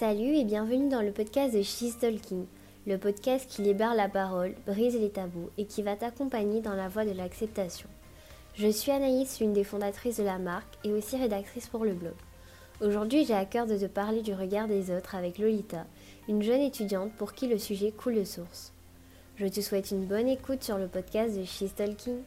Salut et bienvenue dans le podcast de She's Talking, le podcast qui libère la parole, brise les tabous et qui va t'accompagner dans la voie de l'acceptation. Je suis Anaïs, l'une des fondatrices de la marque et aussi rédactrice pour le blog. Aujourd'hui, j'ai à cœur de te parler du regard des autres avec Lolita, une jeune étudiante pour qui le sujet coule de source. Je te souhaite une bonne écoute sur le podcast de She's Talking.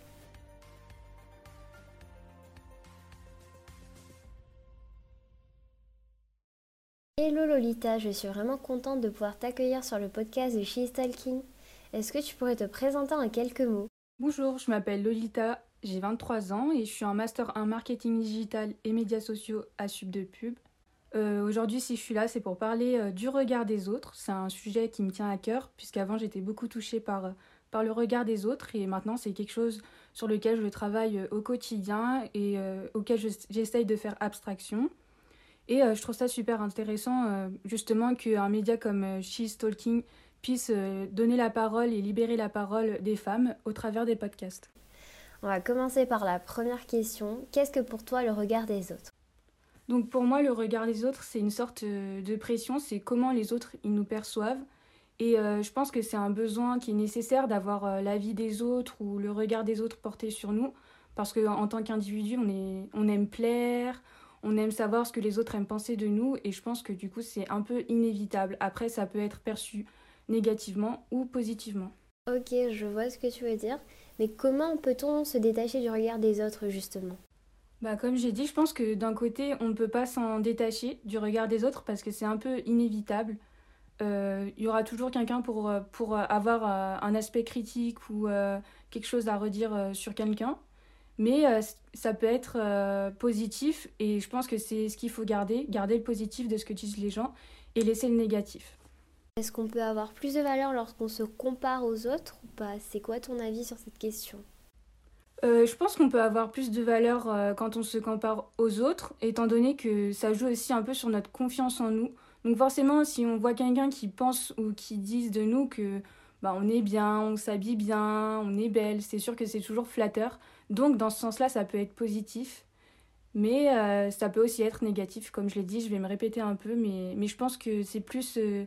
Hello Lolita, je suis vraiment contente de pouvoir t'accueillir sur le podcast de She's Talking. Est-ce que tu pourrais te présenter en quelques mots? Bonjour, je m'appelle Lolita, j'ai 23 ans et je suis en master 1 marketing digital et médias sociaux à Sub de Pub. Euh, Aujourd'hui, si je suis là, c'est pour parler euh, du regard des autres. C'est un sujet qui me tient à cœur, puisqu'avant j'étais beaucoup touchée par, euh, par le regard des autres et maintenant c'est quelque chose sur lequel je travaille au quotidien et auquel j'essaye de faire abstraction. Et euh, je trouve ça super intéressant, euh, justement, qu'un média comme euh, She's Talking puisse donner la parole et libérer la parole des femmes au travers des podcasts. On va commencer par la première question. Qu'est-ce que pour toi le regard des autres? Donc pour moi, le regard des autres, c'est une sorte de pression, c'est comment les autres ils nous perçoivent. Et je pense que c'est un besoin qui est nécessaire d'avoir l'avis des autres ou le regard des autres porté sur nous, parce qu'en tant qu'individu, on, est, on aime plaire, on aime savoir ce que les autres aiment penser de nous, et je pense que du coup, c'est un peu inévitable. Après, ça peut être perçu négativement ou positivement. Ok, je vois ce que tu veux dire. Mais comment peut-on se détacher du regard des autres justement? Bah, comme j'ai dit, je pense que d'un côté, on ne peut pas s'en détacher du regard des autres parce que c'est un peu inévitable. Euh, Il y aura toujours quelqu'un pour, euh, pour avoir euh, un aspect critique ou euh, quelque chose à redire euh, sur quelqu'un. Mais euh, ça peut être euh, positif et je pense que c'est ce qu'il faut garder, garder le positif de ce que disent les gens et laisser le négatif. Est-ce qu'on peut avoir plus de valeur lorsqu'on se compare aux autres ou pas? C'est quoi ton avis sur cette question? Euh, je pense qu'on peut avoir plus de valeur euh, quand on se compare aux autres, étant donné que ça joue aussi un peu sur notre confiance en nous. Donc forcément, si on voit quelqu'un qui pense ou qui dise de nous que bah, on est bien, on s'habille bien, on est belle, c'est sûr que c'est toujours flatteur. Donc dans ce sens-là, ça peut être positif. Mais euh, ça peut aussi être négatif, comme je l'ai dit, je vais me répéter un peu, mais, mais je pense que c'est plus euh,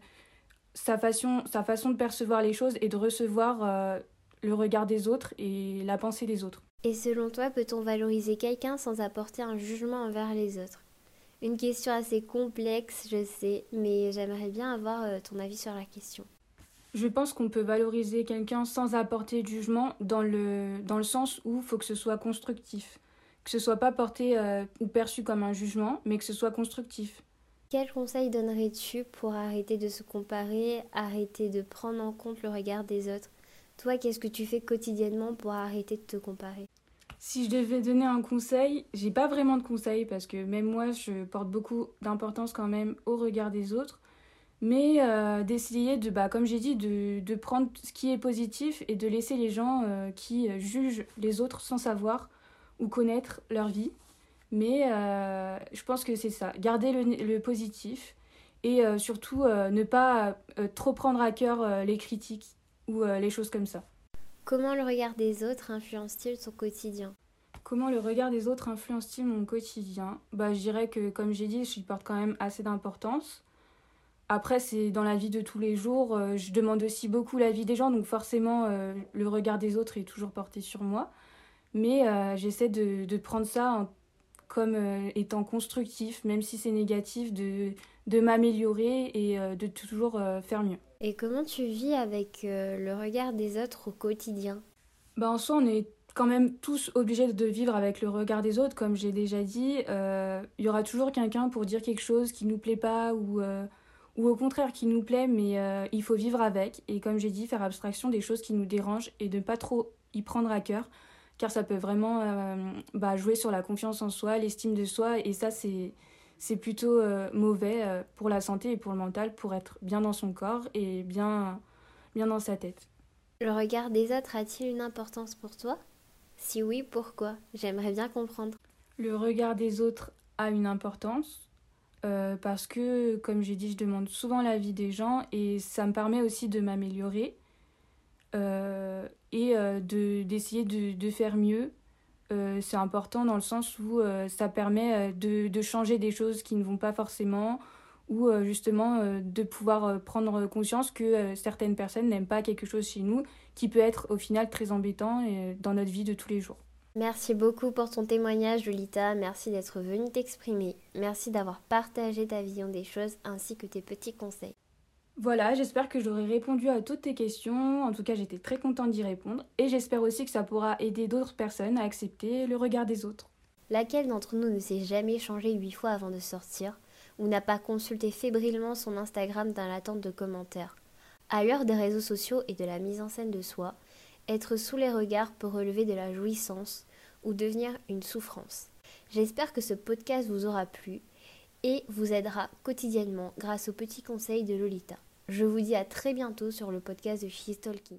sa, façon, sa façon de percevoir les choses et de recevoir euh, le regard des autres et la pensée des autres. Et selon toi, peut-on valoriser quelqu'un sans apporter un jugement envers les autres? Une question assez complexe, je sais, mais j'aimerais bien avoir ton avis sur la question. Je pense qu'on peut valoriser quelqu'un sans apporter de jugement dans le, dans le sens où il faut que ce soit constructif. Que ce soit pas porté euh, ou perçu comme un jugement, mais que ce soit constructif. Quel conseil donnerais-tu pour arrêter de se comparer, arrêter de prendre en compte le regard des autres? Toi, qu'est-ce que tu fais quotidiennement pour arrêter de te comparer? Si je devais donner un conseil, j'ai pas vraiment de conseil parce que même moi, je porte beaucoup d'importance quand même au regard des autres. Mais euh, d'essayer de, bah, comme j'ai dit, de, de prendre ce qui est positif et de laisser les gens euh, qui euh, jugent les autres sans savoir ou connaître leur vie. Mais euh, je pense que c'est ça, garder le, le positif et surtout ne pas trop prendre à cœur les critiques ou les choses comme ça. Comment le regard des autres influence-t-il ton quotidien? Comment le regard des autres influence-t-il mon quotidien? Bah, Je dirais que, comme j'ai dit, j'y porte quand même assez d'importance. Après, c'est dans la vie de tous les jours. euh, je demande aussi beaucoup l'avis des gens, donc forcément, euh, le regard des autres est toujours porté sur moi. Mais euh, j'essaie de, de prendre ça en- comme étant constructif, même si c'est négatif, de, de m'améliorer et de toujours faire mieux. Et comment tu vis avec le regard des autres au quotidien? Bah, en soi, on est quand même tous obligés de vivre avec le regard des autres, comme j'ai déjà dit. Euh, Il y aura toujours quelqu'un pour dire quelque chose qui nous plaît pas ou, euh, ou au contraire qui nous plaît, mais euh, il faut vivre avec. Et comme j'ai dit, faire abstraction des choses qui nous dérangent et ne pas trop y prendre à cœur, car ça peut vraiment euh, bah, jouer sur la confiance en soi, l'estime de soi, et ça, c'est. C'est plutôt euh, mauvais pour la santé et pour le mental, pour être bien dans son corps et bien, bien dans sa tête. Le regard des autres a-t-il une importance pour toi? Si oui, pourquoi? J'aimerais bien comprendre. Le regard des autres a une importance euh, parce que, comme j'ai dit, je demande souvent l'avis des gens et ça me permet aussi de m'améliorer euh, et euh, de, d'essayer de, de faire mieux. C'est important dans le sens où ça permet de, de changer des choses qui ne vont pas forcément ou justement de pouvoir prendre conscience que certaines personnes n'aiment pas quelque chose chez nous qui peut être au final très embêtant dans notre vie de tous les jours. Merci beaucoup pour ton témoignage, Lolita. Merci d'être venue t'exprimer. Merci d'avoir partagé ta vision des choses ainsi que tes petits conseils. Voilà, j'espère que j'aurai répondu à toutes tes questions. En tout cas, j'étais très contente d'y répondre. Et j'espère aussi que ça pourra aider d'autres personnes à accepter le regard des autres. Laquelle d'entre nous ne s'est jamais changé huit fois avant de sortir ou n'a pas consulté fébrilement son Instagram dans l'attente de commentaires? À l'heure des réseaux sociaux et de la mise en scène de soi, être sous les regards peut relever de la jouissance devenir une souffrance. J'espère que ce podcast vous aura plu et vous aidera quotidiennement grâce aux petits conseils de Lolita. Je vous dis à très bientôt sur le podcast de She's Talking.